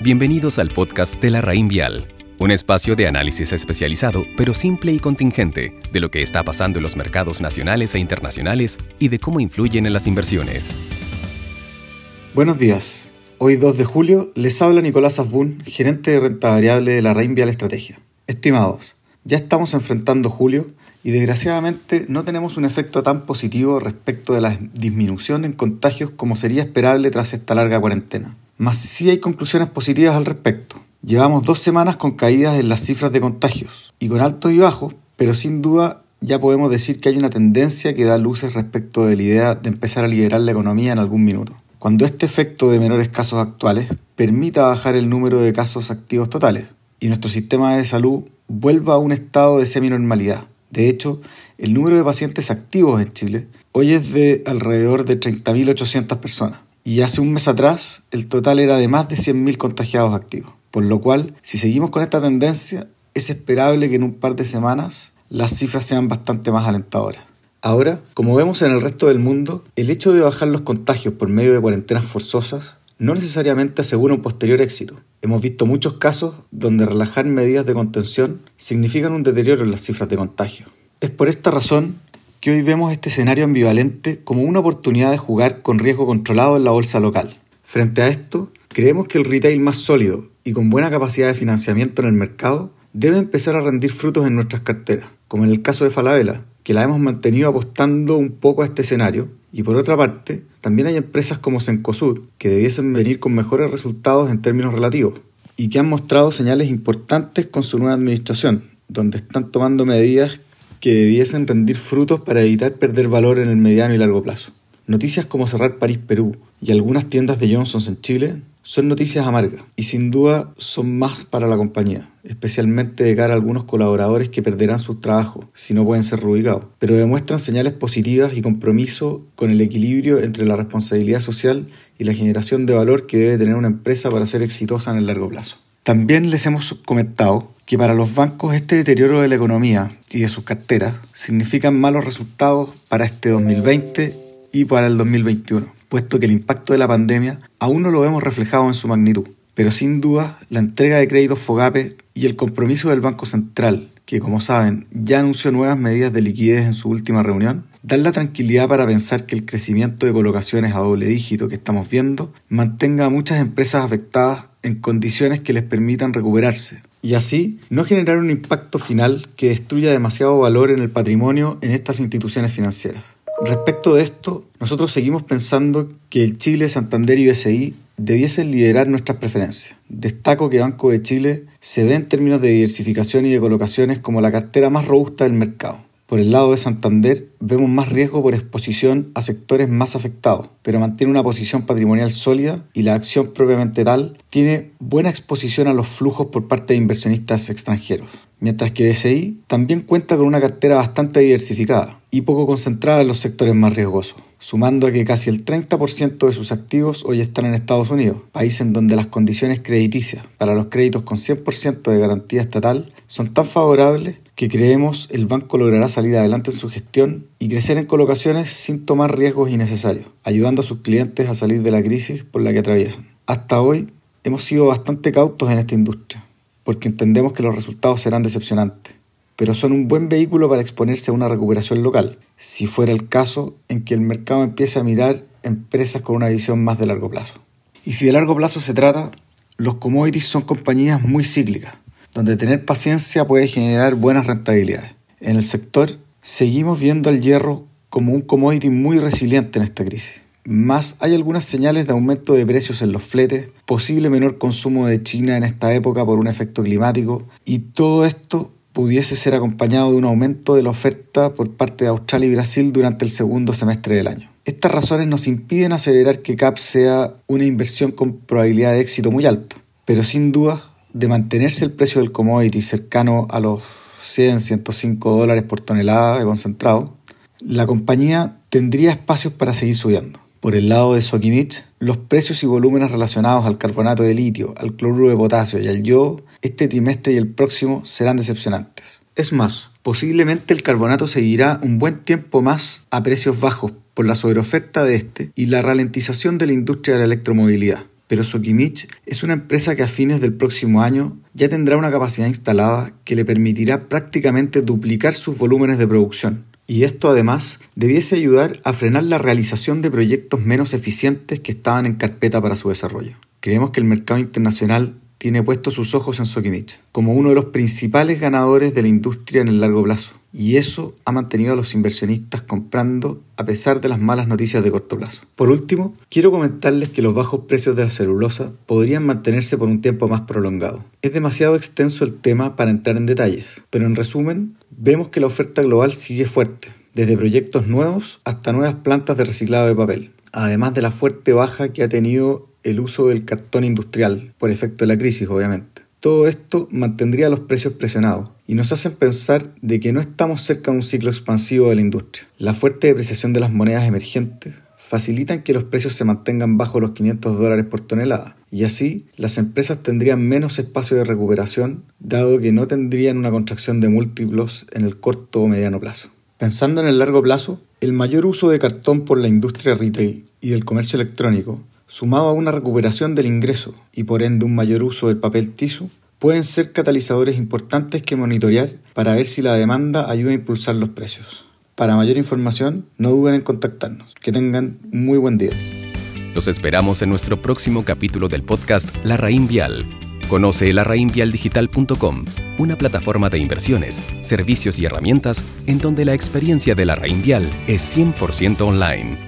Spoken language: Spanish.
Bienvenidos al podcast de la Raín Vial, un espacio de análisis especializado, pero simple y contingente, de lo que está pasando en los mercados nacionales e internacionales y de cómo influyen en las inversiones. Buenos días. Hoy 2 de julio les habla Nicolás Asbun, gerente de renta variable de la Raín Vial Estrategia. Estimados, ya estamos enfrentando julio y desgraciadamente no tenemos un efecto tan positivo respecto de la disminución en contagios como sería esperable tras esta larga cuarentena. Mas sí hay conclusiones positivas al respecto. Llevamos dos semanas con caídas en las cifras de contagios y con altos y bajos, pero sin duda ya podemos decir que hay una tendencia que da luces respecto de la idea de empezar a liberar la economía en algún minuto. Cuando este efecto de menores casos actuales permita bajar el número de casos activos totales y nuestro sistema de salud vuelva a un estado de semi-normalidad. De hecho, el número de pacientes activos en Chile hoy es de alrededor de 30.800 personas y hace un mes atrás el total era de más de 100.000 contagiados activos. Por lo cual, si seguimos con esta tendencia, es esperable que en un par de semanas las cifras sean bastante más alentadoras. Ahora, como vemos en el resto del mundo, el hecho de bajar los contagios por medio de cuarentenas forzosas no necesariamente asegura un posterior éxito. Hemos visto muchos casos donde relajar medidas de contención significan un deterioro en las cifras de contagio. Es por esta razón que hoy vemos este escenario ambivalente como una oportunidad de jugar con riesgo controlado en la bolsa local. Frente a esto, creemos que el retail más sólido y con buena capacidad de financiamiento en el mercado debe empezar a rendir frutos en nuestras carteras, como en el caso de Falabella, que la hemos mantenido apostando un poco a este escenario, y por otra parte, también hay empresas como Sencosud que debiesen venir con mejores resultados en términos relativos, y que han mostrado señales importantes con su nueva administración, donde están tomando medidas que debiesen rendir frutos para evitar perder valor en el mediano y largo plazo. Noticias como cerrar París Perú y algunas tiendas de Johnson's en Chile son noticias amargas y sin duda son más para la compañía, especialmente de cara a algunos colaboradores que perderán sus trabajos si no pueden ser reubicados, pero demuestran señales positivas y compromiso con el equilibrio entre la responsabilidad social y la generación de valor que debe tener una empresa para ser exitosa en el largo plazo. También les hemos comentado que para los bancos este deterioro de la economía y de sus carteras significan malos resultados para este 2020 y para el 2021, puesto que el impacto de la pandemia aún no lo vemos reflejado en su magnitud. Pero sin duda, la entrega de créditos FOGAPE y el compromiso del Banco Central, que como saben ya anunció nuevas medidas de liquidez en su última reunión, dan la tranquilidad para pensar que el crecimiento de colocaciones a doble dígito que estamos viendo mantenga a muchas empresas afectadas en condiciones que les permitan recuperarse, y así no generar un impacto final que destruya demasiado valor en el patrimonio en estas instituciones financieras. Respecto de esto, nosotros seguimos pensando que el Chile, Santander y BCI debiesen liderar nuestras preferencias. Destaco que Banco de Chile se ve en términos de diversificación y de colocaciones como la cartera más robusta del mercado. Por el lado de Santander, vemos más riesgo por exposición a sectores más afectados, pero mantiene una posición patrimonial sólida y la acción propiamente tal tiene buena exposición a los flujos por parte de inversionistas extranjeros. Mientras que DCI también cuenta con una cartera bastante diversificada y poco concentrada en los sectores más riesgosos sumando a que casi el 30% de sus activos hoy están en Estados Unidos, país en donde las condiciones crediticias para los créditos con 100% de garantía estatal son tan favorables que creemos el banco logrará salir adelante en su gestión y crecer en colocaciones sin tomar riesgos innecesarios, ayudando a sus clientes a salir de la crisis por la que atraviesan. Hasta hoy hemos sido bastante cautos en esta industria, porque entendemos que los resultados serán decepcionantes pero son un buen vehículo para exponerse a una recuperación local, si fuera el caso en que el mercado empiece a mirar empresas con una visión más de largo plazo. Y si de largo plazo se trata, los commodities son compañías muy cíclicas, donde tener paciencia puede generar buenas rentabilidades. En el sector, seguimos viendo al hierro como un commodity muy resiliente en esta crisis. Más hay algunas señales de aumento de precios en los fletes, posible menor consumo de China en esta época por un efecto climático, y todo esto pudiese ser acompañado de un aumento de la oferta por parte de Australia y Brasil durante el segundo semestre del año. Estas razones nos impiden aseverar que CAP sea una inversión con probabilidad de éxito muy alta, pero sin duda, de mantenerse el precio del commodity cercano a los 100, 105 dólares por tonelada de concentrado, la compañía tendría espacios para seguir subiendo. Por el lado de Sokimich, los precios y volúmenes relacionados al carbonato de litio, al cloruro de potasio y al yodo este trimestre y el próximo serán decepcionantes. Es más, posiblemente el carbonato seguirá un buen tiempo más a precios bajos por la sobreoferta de este y la ralentización de la industria de la electromovilidad. Pero Sokimich es una empresa que a fines del próximo año ya tendrá una capacidad instalada que le permitirá prácticamente duplicar sus volúmenes de producción. Y esto además debiese ayudar a frenar la realización de proyectos menos eficientes que estaban en carpeta para su desarrollo. Creemos que el mercado internacional tiene puestos sus ojos en Sokimich como uno de los principales ganadores de la industria en el largo plazo. Y eso ha mantenido a los inversionistas comprando a pesar de las malas noticias de corto plazo. Por último, quiero comentarles que los bajos precios de la celulosa podrían mantenerse por un tiempo más prolongado. Es demasiado extenso el tema para entrar en detalles, pero en resumen, vemos que la oferta global sigue fuerte, desde proyectos nuevos hasta nuevas plantas de reciclado de papel, además de la fuerte baja que ha tenido el uso del cartón industrial, por efecto de la crisis obviamente. Todo esto mantendría los precios presionados y nos hacen pensar de que no estamos cerca de un ciclo expansivo de la industria. La fuerte depreciación de las monedas emergentes facilitan que los precios se mantengan bajo los 500 dólares por tonelada y así las empresas tendrían menos espacio de recuperación dado que no tendrían una contracción de múltiplos en el corto o mediano plazo. Pensando en el largo plazo, el mayor uso de cartón por la industria retail y del comercio electrónico sumado a una recuperación del ingreso y por ende un mayor uso del papel tisu, pueden ser catalizadores importantes que monitorear para ver si la demanda ayuda a impulsar los precios. Para mayor información, no duden en contactarnos. Que tengan un muy buen día. Los esperamos en nuestro próximo capítulo del podcast La Raín Vial. Conoce larraínvialdigital.com, una plataforma de inversiones, servicios y herramientas en donde la experiencia de la Raín Vial es 100% online.